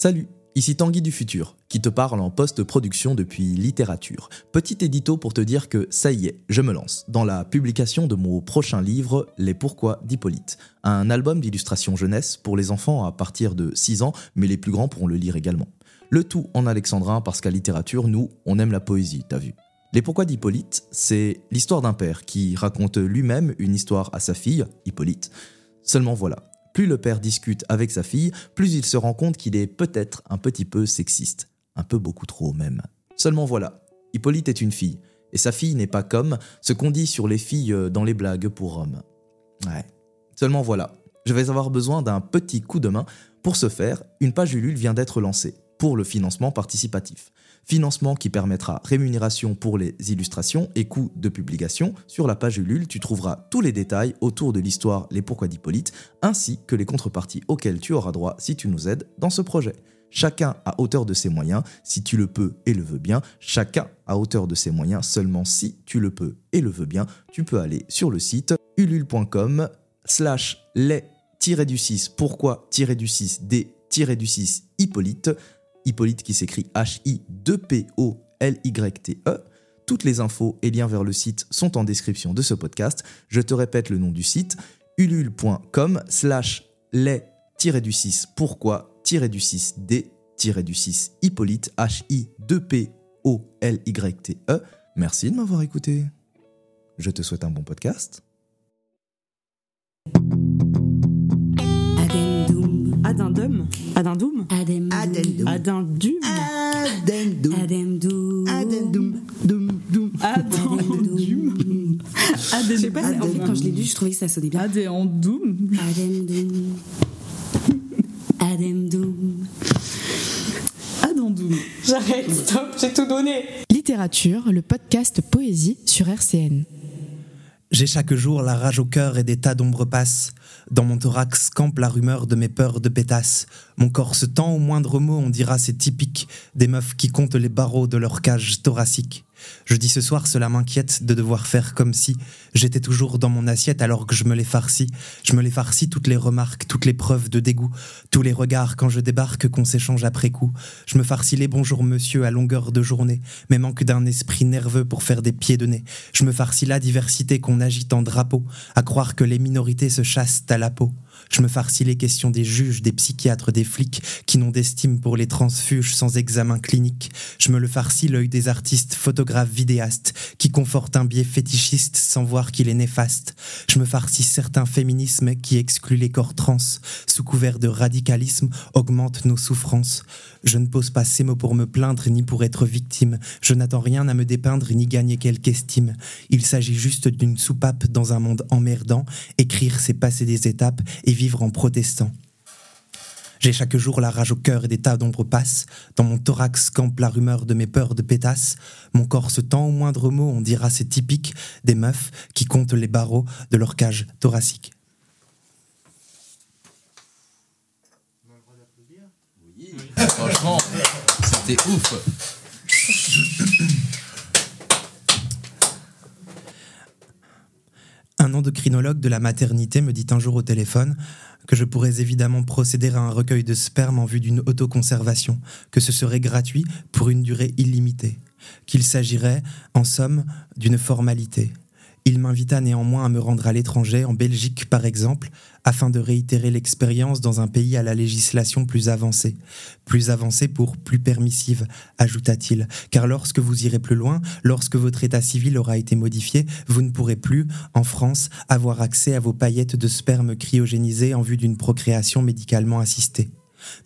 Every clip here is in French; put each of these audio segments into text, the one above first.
Salut, ici Tanguy du futur, qui te parle en post-production depuis littérature. Petit édito pour te dire que ça y est, je me lance dans la publication de mon prochain livre, Les Pourquoi d'Hippolyte, un album d'illustration jeunesse pour les enfants à partir de 6 ans, mais les plus grands pourront le lire également. Le tout en alexandrin parce qu'à littérature, nous, on aime la poésie, t'as vu. Les Pourquoi d'Hippolyte, c'est l'histoire d'un père qui raconte lui-même une histoire à sa fille, Hippolyte. Seulement voilà, plus le père discute avec sa fille, plus il se rend compte qu'il est peut-être un petit peu sexiste. Un peu beaucoup trop même. Seulement voilà, Hippolyte est une fille, et sa fille n'est pas comme ce qu'on dit sur les filles euh, dans les blagues pour hommes. Ouais. Seulement voilà, je vais avoir besoin d'un petit coup de main. Pour ce faire, une page Ulule vient d'être lancée pour le financement participatif. Financement qui permettra rémunération pour les illustrations et coûts de publication. Sur la page Ulule, tu trouveras tous les détails autour de l'histoire Les Pourquoi d'Hippolyte, ainsi que les contreparties auxquelles tu auras droit si tu nous aides dans ce projet. Chacun à hauteur de ses moyens, si tu le peux et le veux bien. Chacun à hauteur de ses moyens, seulement si tu le peux et le veux bien. Tu peux aller sur le site ulule.com slash les-du-6 pourquoi-du-6 d-du-6 Hippolyte Hippolyte qui s'écrit H-I-2-P-O-L-Y-T-E. Toutes les infos et liens vers le site sont en description de ce podcast. Je te répète le nom du site ulule.com slash les-du-6 pourquoi-du-6 d-du-6 Hippolyte H-I-2-P-O-L-Y-T-E. Merci de m'avoir écouté. Je te souhaite un bon podcast. Adendum. Adendum. Adendum. Addendum. Ademdum. Addendum. Dum, dum. Adendum. Je sais pas, en fait, Adendum. quand je l'ai lu, je trouvais que ça sonnait bien. Adendum. Ademdum. Ademdum. Adendum. J'arrête, stop, j'ai tout donné. Littérature, le podcast Poésie sur RCN. J'ai chaque jour la rage au cœur et des tas d'ombres passent. Dans mon thorax campe la rumeur de mes peurs de pétasse. Mon corps se tend au moindre mot, on dira c'est typique des meufs qui comptent les barreaux de leur cage thoracique. Je dis ce soir, cela m'inquiète de devoir faire comme si j'étais toujours dans mon assiette alors que je me les farcis. Je me les farcis toutes les remarques, toutes les preuves de dégoût, tous les regards quand je débarque qu'on s'échange après coup. Je me farcis les bonjours monsieur à longueur de journée, mais manque d'un esprit nerveux pour faire des pieds de nez. Je me farcis la diversité qu'on agite en drapeau, à croire que les minorités se chassent à la peau. Je me farcis les questions des juges, des psychiatres, des flics qui n'ont d'estime pour les transfuges sans examen clinique. Je me le farcis l'œil des artistes, photographes, vidéastes qui confortent un biais fétichiste sans voir qu'il est néfaste. Je me farcis certains féminismes qui excluent les corps trans, sous couvert de radicalisme, augmentent nos souffrances. Je ne pose pas ces mots pour me plaindre ni pour être victime. Je n'attends rien à me dépeindre ni gagner quelque estime. Il s'agit juste d'une soupape dans un monde emmerdant. Écrire, c'est passer des étapes et vivre en protestant. J'ai chaque jour la rage au cœur et des tas d'ombres passent. Dans mon thorax campe la rumeur de mes peurs de pétasse. Mon corps se tend au moindre mot, on dira c'est typique des meufs qui comptent les barreaux de leur cage thoracique. Franchement, c'était ouf. Un endocrinologue de la maternité me dit un jour au téléphone que je pourrais évidemment procéder à un recueil de sperme en vue d'une autoconservation, que ce serait gratuit pour une durée illimitée, qu'il s'agirait, en somme, d'une formalité. Il m'invita néanmoins à me rendre à l'étranger, en Belgique par exemple, afin de réitérer l'expérience dans un pays à la législation plus avancée. Plus avancée pour plus permissive, ajouta-t-il, car lorsque vous irez plus loin, lorsque votre état civil aura été modifié, vous ne pourrez plus, en France, avoir accès à vos paillettes de sperme cryogénisées en vue d'une procréation médicalement assistée.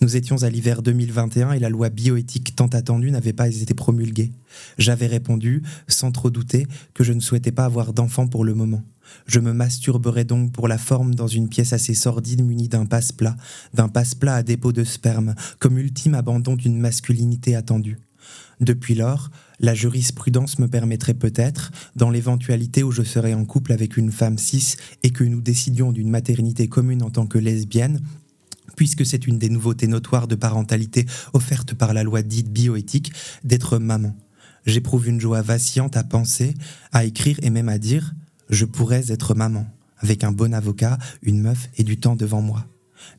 Nous étions à l'hiver 2021 et la loi bioéthique tant attendue n'avait pas été promulguée. J'avais répondu, sans trop douter, que je ne souhaitais pas avoir d'enfant pour le moment. Je me masturberais donc pour la forme dans une pièce assez sordide munie d'un passe-plat, d'un passe-plat à dépôt de sperme, comme ultime abandon d'une masculinité attendue. Depuis lors, la jurisprudence me permettrait peut-être, dans l'éventualité où je serais en couple avec une femme cis et que nous décidions d'une maternité commune en tant que lesbienne, puisque c'est une des nouveautés notoires de parentalité offerte par la loi dite bioéthique, d'être maman. J'éprouve une joie vacillante à penser, à écrire et même à dire je pourrais être maman, avec un bon avocat, une meuf et du temps devant moi.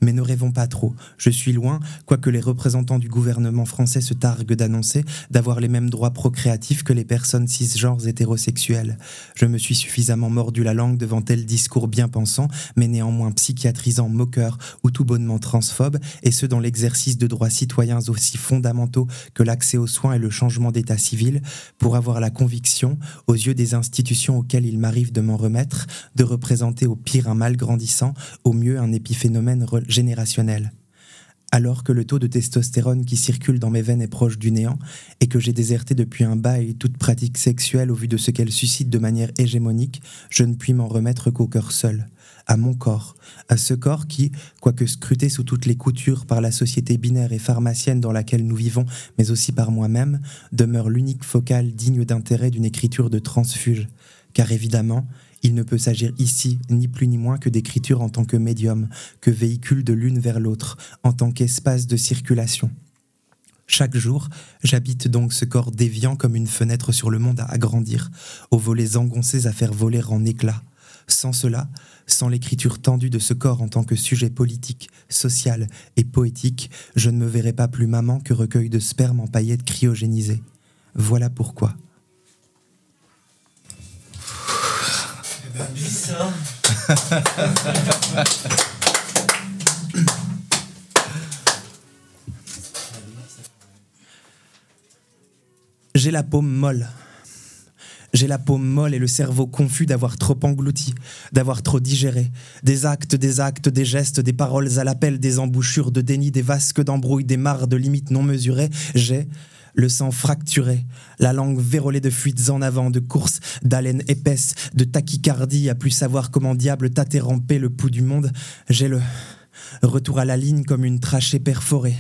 Mais ne rêvons pas trop. Je suis loin, quoique les représentants du gouvernement français se targuent d'annoncer, d'avoir les mêmes droits procréatifs que les personnes cisgenres hétérosexuelles. Je me suis suffisamment mordu la langue devant tel discours bien pensant, mais néanmoins psychiatrisant, moqueur ou tout bonnement transphobe, et ce dans l'exercice de droits citoyens aussi fondamentaux que l'accès aux soins et le changement d'état civil, pour avoir la conviction, aux yeux des institutions auxquelles il m'arrive de m'en remettre, de représenter au pire un mal grandissant, au mieux un épiphénomène générationnel. Alors que le taux de testostérone qui circule dans mes veines est proche du néant, et que j'ai déserté depuis un bail toute pratique sexuelle au vu de ce qu'elle suscite de manière hégémonique, je ne puis m'en remettre qu'au cœur seul, à mon corps, à ce corps qui, quoique scruté sous toutes les coutures par la société binaire et pharmacienne dans laquelle nous vivons, mais aussi par moi-même, demeure l'unique focale digne d'intérêt d'une écriture de transfuge. Car évidemment, il ne peut s'agir ici ni plus ni moins que d'écriture en tant que médium, que véhicule de l'une vers l'autre, en tant qu'espace de circulation. Chaque jour, j'habite donc ce corps déviant comme une fenêtre sur le monde à agrandir, aux volets engoncés à faire voler en éclats. Sans cela, sans l'écriture tendue de ce corps en tant que sujet politique, social et poétique, je ne me verrais pas plus maman que recueil de sperme en paillettes cryogénisées. Voilà pourquoi. J'ai la paume molle. J'ai la paume molle et le cerveau confus d'avoir trop englouti, d'avoir trop digéré. Des actes, des actes, des gestes, des paroles à l'appel, des embouchures de déni, des vasques d'embrouille, des mares de limites non mesurées. J'ai le sang fracturé, la langue vérolée de fuites en avant, de courses, d'haleine épaisse, de tachycardie, à plus savoir comment diable tâter ramper le pouls du monde. J'ai le retour à la ligne comme une trachée perforée,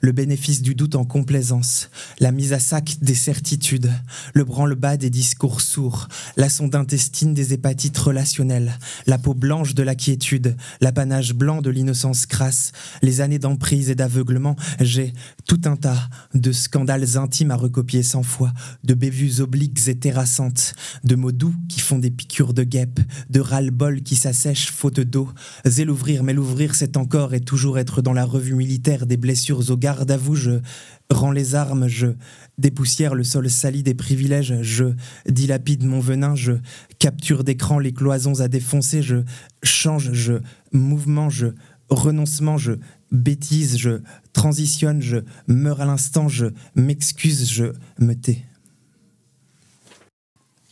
le bénéfice du doute en complaisance, la mise à sac des certitudes, le branle-bas des discours sourds, la sonde intestine des hépatites relationnelles, la peau blanche de la quiétude, l'apanage blanc de l'innocence crasse, les années d'emprise et d'aveuglement, j'ai tout un tas de scandales intimes à recopier cent fois, de bévues obliques et terrassantes, de mots doux qui font des piqûres de guêpes, de ras-le-bol qui s'assèchent faute d'eau. Zé l'ouvrir, mais l'ouvrir encore et toujours être dans la revue militaire des blessures au garde à vous. Je rends les armes, je dépoussière le sol sali des privilèges, je dilapide mon venin, je capture d'écran les cloisons à défoncer, je change, je mouvement, je renoncement, je bêtise, je transitionne, je meurs à l'instant, je m'excuse, je me tais.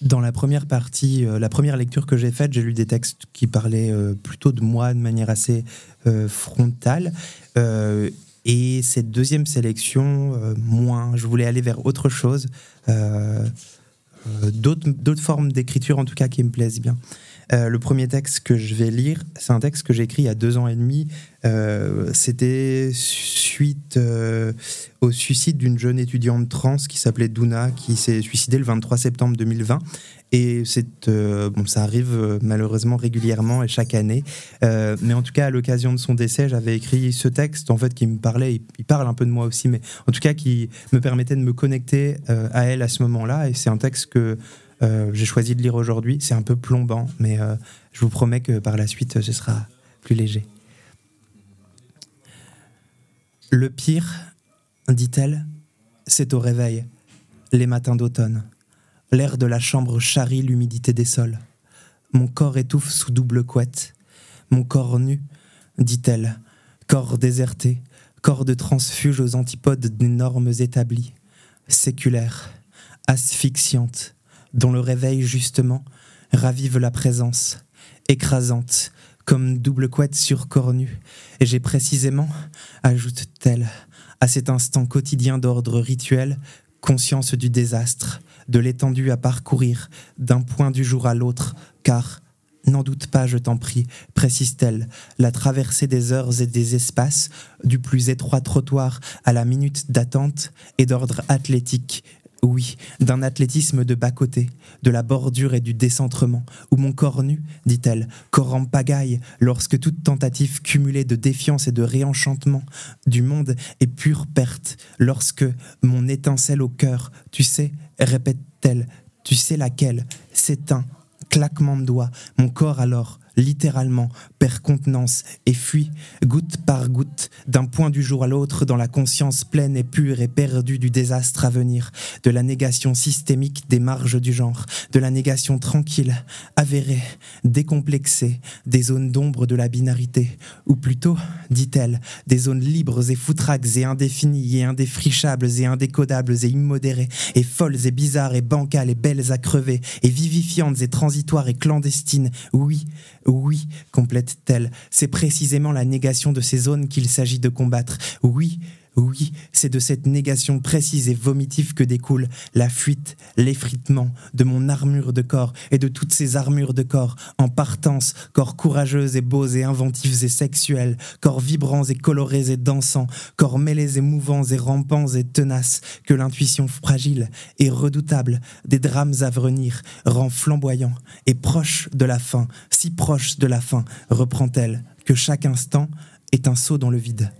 Dans la première partie, euh, la première lecture que j'ai faite, j'ai lu des textes qui parlaient euh, plutôt de moi de manière assez euh, frontale. Et cette deuxième sélection, moins. Je voulais aller vers autre chose. d'autres formes d'écriture, en tout cas, qui me plaisent bien. Euh, le premier texte que je vais lire, c'est un texte que j'ai écrit il y a deux ans et demi. Euh, C'était suite euh, au suicide d'une jeune étudiante trans qui s'appelait Duna, qui s'est suicidée le 23 septembre 2020. Et c'est bon, ça arrive malheureusement régulièrement et chaque année. Mais en tout cas, à l'occasion de son décès, j'avais écrit ce texte en fait qui me parlait. Il, parle un peu de moi aussi, mais en tout cas qui me permettait de me connecter à elle à ce moment-là. Et c'est un texte que euh, j'ai choisi de lire aujourd'hui. C'est un peu plombant, mais euh, je vous promets que par la suite, ce sera plus léger. Le pire, dit-elle, c'est au réveil, les matins d'automne. L'air de la chambre charrie l'humidité des sols. Mon corps étouffe sous double couette. Mon corps nu, dit-elle, corps déserté, corps de transfuge aux antipodes des normes établies, séculaire, asphyxiante, dont le réveil, justement, ravive la présence, écrasante, comme double couette sur corps nu. Et j'ai précisément, ajoute-t-elle, à cet instant quotidien d'ordre rituel, conscience du désastre, de l'étendue à parcourir, d'un point du jour à l'autre, car, n'en doute pas, je t'en prie, précise-t-elle, la traversée des heures et des espaces, du plus étroit trottoir à la minute d'attente, est d'ordre athlétique, oui, d'un athlétisme de bas-côté, de la bordure et du décentrement, où mon corps nu, dit-elle, corps en pagaille, lorsque toute tentative cumulée de défiance et de réenchantement du monde est pure perte, lorsque mon étincelle au cœur, tu sais, répète-t-elle, tu sais laquelle, s'éteint, claquement de doigts, mon corps alors, littéralement, perd contenance et fuit, goutte par goutte, d'un point du jour à l'autre, dans la conscience pleine et pure et perdue du désastre à venir, de la négation systémique des marges du genre, de la négation tranquille, avérée, décomplexée, des zones d'ombre de la binarité, ou plutôt, dit-elle, des zones libres et foutraques et indéfinies et indéfrichables et indécodables et immodérées, et folles et bizarres et bancales et belles à crever, et vivifiantes et transitoires et clandestines, oui, oui, complète-t-elle, c'est précisément la négation de ces zones qu'il s'agit de combattre. Oui, oui, c'est de cette négation précise et vomitive que découle la fuite, l'effritement de mon armure de corps et de toutes ces armures de corps en partance, corps courageux et beaux et inventifs et sexuels, corps vibrants et colorés et dansants, corps mêlés et mouvants et rampants et tenaces, que l'intuition fragile et redoutable des drames à venir rend flamboyant et proche de la fin, si proche de la fin, reprend-elle, que chaque instant est un saut dans le vide.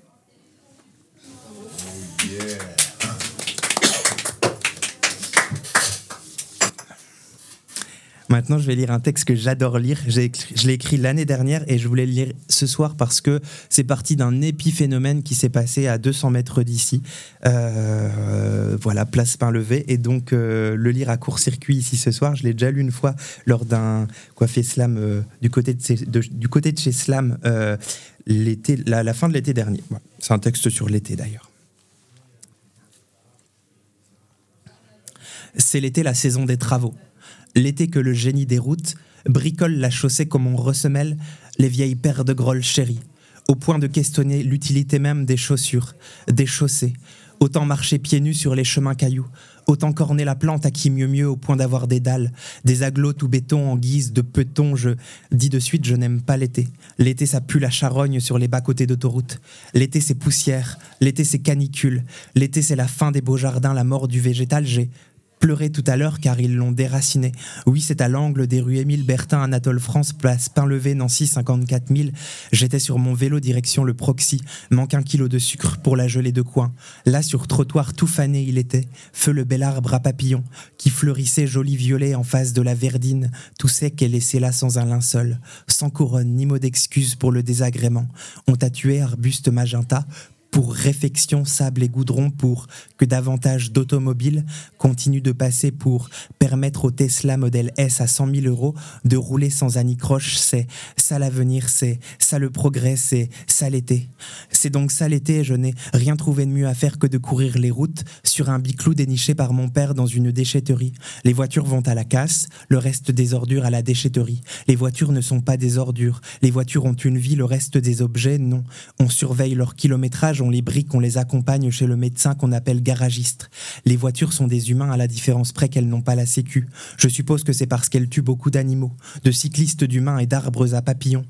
Maintenant, je vais lire un texte que j'adore lire. Je l'ai écrit l'année dernière et je voulais le lire ce soir parce que c'est parti d'un épiphénomène qui s'est passé à 200 mètres d'ici. Euh, voilà, place pain-levé. Et donc, euh, le lire à court-circuit ici ce soir, je l'ai déjà lu une fois lors d'un coiffé slam euh, du, côté de, chez- Slam la, la fin de l'été dernier. C'est un texte sur l'été d'ailleurs. C'est l'été, la saison des travaux. L'été que le génie déroute, bricole la chaussée comme on ressemelle les vieilles paires de grolles chéries, au point de questionner l'utilité même des chaussures, des chaussées. Autant marcher pieds nus sur les chemins cailloux, autant corner la plante à qui mieux mieux au point d'avoir des dalles, des agglos tout béton en guise de peton. Je dis de suite, je n'aime pas l'été. L'été, ça pue la charogne sur les bas-côtés d'autoroute. L'été, c'est poussière. L'été, c'est canicule. L'été, c'est la fin des beaux jardins, la mort du végétal. J'ai pleuré tout à l'heure car ils l'ont déraciné. Oui, c'est à l'angle des rues Émile Bertin, Anatole France, place Pain-Levé, Nancy, 54 000. J'étais sur mon vélo direction le Proxy, manque un kilo de sucre pour la gelée de coin. Là, sur trottoir tout fané, il était, feu le bel arbre à papillons, qui fleurissait joli violet en face de la verdine, tout sec et laissé là sans un linceul, sans couronne ni mot d'excuse pour le désagrément. On t'a tué, arbuste magenta, pour réfection, sable et goudron, pour que davantage d'automobiles continuent de passer pour permettre au Tesla modèle S à 100 000 euros de rouler sans anicroche, c'est ça l'avenir, c'est ça le progrès, c'est ça l'été. C'est donc ça l'été et je n'ai rien trouvé de mieux à faire que de courir les routes sur un biclou déniché par mon père dans une déchetterie. Les voitures vont à la casse, le reste des ordures à la déchetterie. Les voitures ne sont pas des ordures, les voitures ont une vie, le reste des objets, non. On surveille leur kilométrage, on les brique, on les accompagne chez le médecin qu'on appelle garagiste. Les voitures sont des humains à la différence près qu'elles n'ont pas la sécu. Je suppose que c'est parce qu'elles tuent beaucoup d'animaux, de cyclistes d'humains et d'arbres à papillons.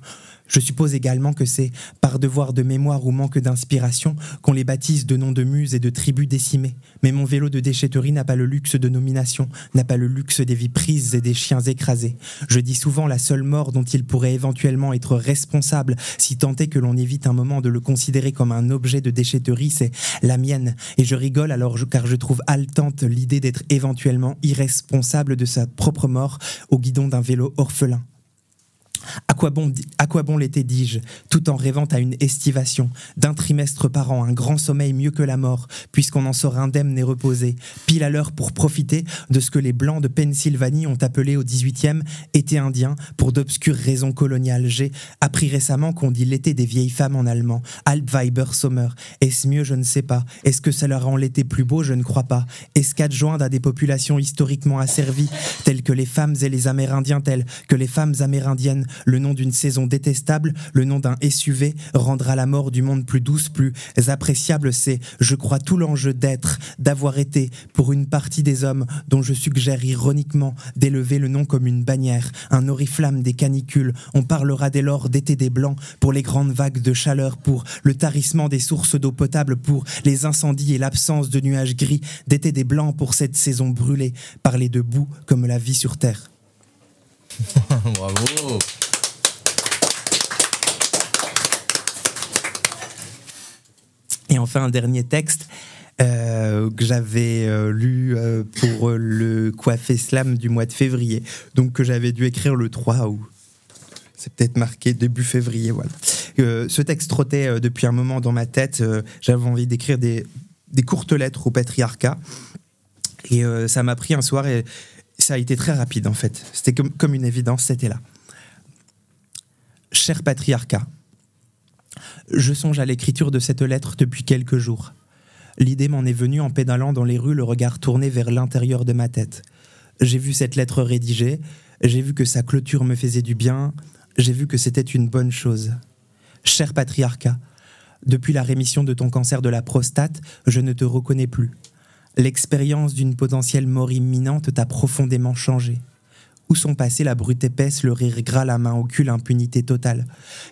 Je suppose également que c'est par devoir de mémoire ou manque d'inspiration qu'on les baptise de noms de muses et de tribus décimées. Mais mon vélo de déchetterie n'a pas le luxe de nomination, n'a pas le luxe des vies prises et des chiens écrasés. Je dis souvent la seule mort dont il pourrait éventuellement être responsable, si tant que l'on évite un moment de le considérer comme un objet de déchetterie, c'est la mienne. Et je rigole alors car je trouve haletante l'idée d'être éventuellement irresponsable de sa propre mort au guidon d'un vélo orphelin. À quoi bon, à quoi bon l'été, dis-je, tout en rêvant à une estivation, d'un trimestre par an, un grand sommeil mieux que la mort, puisqu'on en sort indemne et reposé, pile à l'heure pour profiter de ce que les Blancs de Pennsylvanie ont appelé au 18e été indien pour d'obscures raisons coloniales. J'ai appris récemment qu'on dit l'été des vieilles femmes en allemand, Halbweiber Sommer. Est-ce mieux? Je ne sais pas. Est-ce que ça leur rend l'été plus beau? Je ne crois pas. Est-ce qu'adjoindre à des populations historiquement asservies, telles que les femmes et les Amérindiens, telles que les femmes amérindiennes, le nom d'une saison détestable, le nom d'un SUV, rendra la mort du monde plus douce, plus appréciable. C'est, je crois, tout l'enjeu d'être, d'avoir été, pour une partie des hommes dont je suggère ironiquement d'élever le nom comme une bannière, un oriflamme des canicules. On parlera dès lors d'été des blancs pour les grandes vagues de chaleur, pour le tarissement des sources d'eau potable, pour les incendies et l'absence de nuages gris, d'été des blancs pour cette saison brûlée, parler de boue comme la vie sur terre. Bravo. Et enfin, un dernier texte euh, que j'avais euh, lu euh, pour le coiffé slam du mois de février, donc que j'avais dû écrire le 3 août. C'est peut-être marqué début février, voilà. Ce texte trottait depuis un moment dans ma tête. J'avais envie d'écrire des, courtes lettres au patriarcat. Et ça m'a pris un soir ça a été très rapide en fait. C'était comme, une évidence, c'était là. Cher patriarcat, je songe à l'écriture de cette lettre depuis quelques jours. L'idée m'en est venue en pédalant dans les rues, le regard tourné vers l'intérieur de ma tête. J'ai vu cette lettre rédigée, j'ai vu que sa clôture me faisait du bien, j'ai vu que c'était une bonne chose. Cher patriarcat, depuis la rémission de ton cancer de la prostate, je ne te reconnais plus. L'expérience d'une potentielle mort imminente t'a profondément changé. Où sont passées la brute épaisse, le rire gras, la main au cul, l'impunité totale?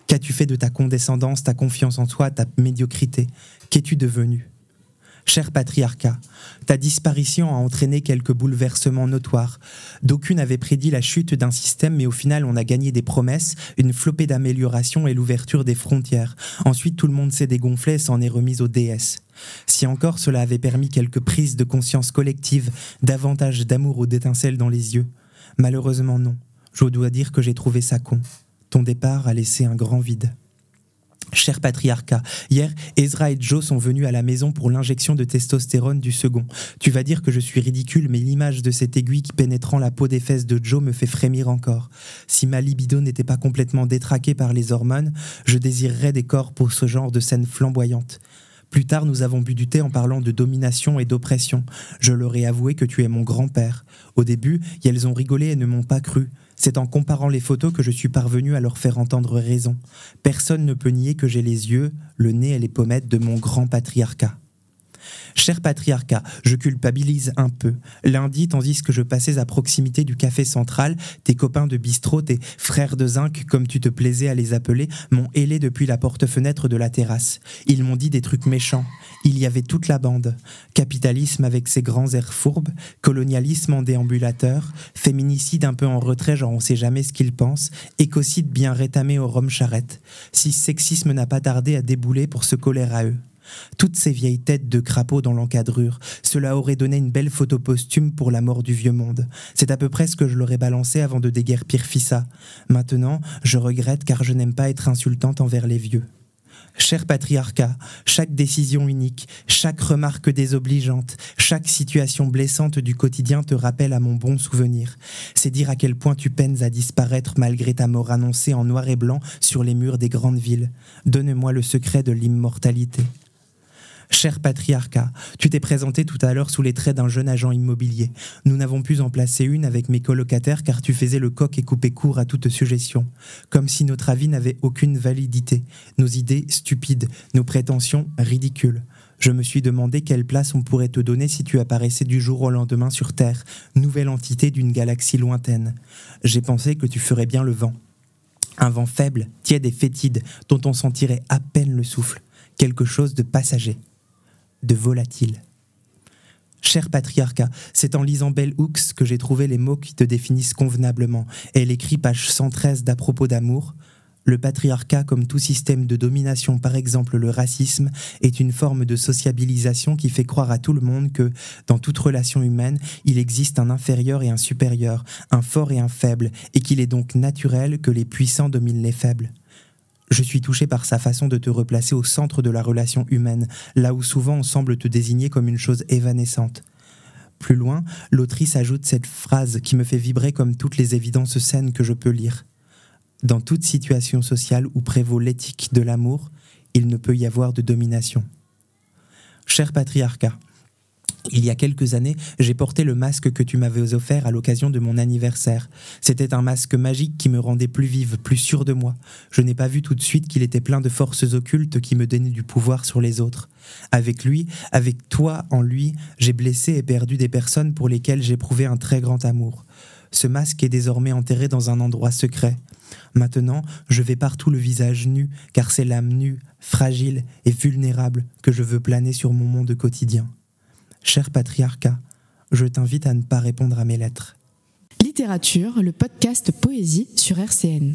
Qu'as-tu fait de ta condescendance, ta confiance en toi, ta médiocrité? Qu'es-tu devenu? Cher patriarcat, ta disparition a entraîné quelques bouleversements notoires. D'aucuns n'avaient prédit la chute d'un système, mais au final, on a gagné des promesses, une flopée d'améliorations et l'ouverture des frontières. Ensuite, tout le monde s'est dégonflé et s'en est remis aux déesses. Si encore cela avait permis quelques prises de conscience collective, davantage d'amour ou d'étincelles dans les yeux. Malheureusement, non. Je dois dire que j'ai trouvé ça con. Ton départ a laissé un grand vide. Cher patriarcat, hier, Ezra et Joe sont venus à la maison pour l'injection de testostérone du second. Tu vas dire que je suis ridicule, mais l'image de cette aiguille qui pénétrant la peau des fesses de Joe me fait frémir encore. Si ma libido n'était pas complètement détraquée par les hormones, je désirerais des corps pour ce genre de scène flamboyante. Plus tard, nous avons bu du thé en parlant de domination et d'oppression. Je leur ai avoué que tu es mon grand-père. Au début, elles ont rigolé et ne m'ont pas cru. C'est en comparant les photos que je suis parvenu à leur faire entendre raison. Personne ne peut nier que j'ai les yeux, le nez et les pommettes de mon grand patriarcat. Cher patriarcat, je culpabilise un peu. Lundi, tandis que je passais à proximité du café central, tes copains de bistrot, tes frères de zinc, comme tu te plaisais à les appeler, m'ont hélé depuis la porte-fenêtre de la terrasse. Ils m'ont dit des trucs méchants. Il y avait toute la bande. Capitalisme avec ses grands airs fourbes, colonialisme en déambulateur, féminicide un peu en retrait, genre on sait jamais ce qu'ils pensent, écocide bien rétamé au rhum charrette. Si sexisme n'a pas tardé à débouler pour se coller à eux. Toutes ces vieilles têtes de crapauds dans l'encadrure, cela aurait donné une belle photo posthume pour la mort du vieux monde. C'est à peu près ce que je leur ai balancé avant de déguerpir Fissa. Maintenant, je regrette car je n'aime pas être insultante envers les vieux. Cher patriarcat, chaque décision unique, chaque remarque désobligeante, chaque situation blessante du quotidien te rappelle à mon bon souvenir. C'est dire à quel point tu peines à disparaître malgré ta mort annoncée en noir et blanc sur les murs des grandes villes. Donne-moi le secret de l'immortalité. Cher patriarcat, tu t'es présenté tout à l'heure sous les traits d'un jeune agent immobilier. Nous n'avons pu en placer une avec mes colocataires car tu faisais le coq et coupais court à toute suggestion. Comme si notre avis n'avait aucune validité, nos idées stupides, nos prétentions ridicules. Je me suis demandé quelle place on pourrait te donner si tu apparaissais du jour au lendemain sur Terre, nouvelle entité d'une galaxie lointaine. J'ai pensé que tu ferais bien le vent. Un vent faible, tiède et fétide, dont on sentirait à peine le souffle. Quelque chose de passager de volatile. Cher patriarcat, c'est en lisant Bell Hooks que j'ai trouvé les mots qui te définissent convenablement. Elle écrit page 113 d'à propos d'amour. Le patriarcat, comme tout système de domination, par exemple le racisme, est une forme de sociabilisation qui fait croire à tout le monde que, dans toute relation humaine, il existe un inférieur et un supérieur, un fort et un faible, et qu'il est donc naturel que les puissants dominent les faibles. Je suis touché par sa façon de te replacer au centre de la relation humaine, là où souvent on semble te désigner comme une chose évanescente. Plus loin, l'autrice ajoute cette phrase qui me fait vibrer comme toutes les évidences saines que je peux lire. Dans toute situation sociale où prévaut l'éthique de l'amour, il ne peut y avoir de domination. Cher patriarcat, il y a quelques années, j'ai porté le masque que tu m'avais offert à l'occasion de mon anniversaire. C'était un masque magique qui me rendait plus vive, plus sûre de moi. Je n'ai pas vu tout de suite qu'il était plein de forces occultes qui me donnaient du pouvoir sur les autres. Avec lui, avec toi en lui, j'ai blessé et perdu des personnes pour lesquelles j'éprouvais un très grand amour. Ce masque est désormais enterré dans un endroit secret. Maintenant, je vais partout le visage nu, car c'est l'âme nue, fragile et vulnérable que je veux planer sur mon monde quotidien. Cher patriarcat, je t'invite à ne pas répondre à mes lettres. Littérature, le podcast Poésie sur RCN.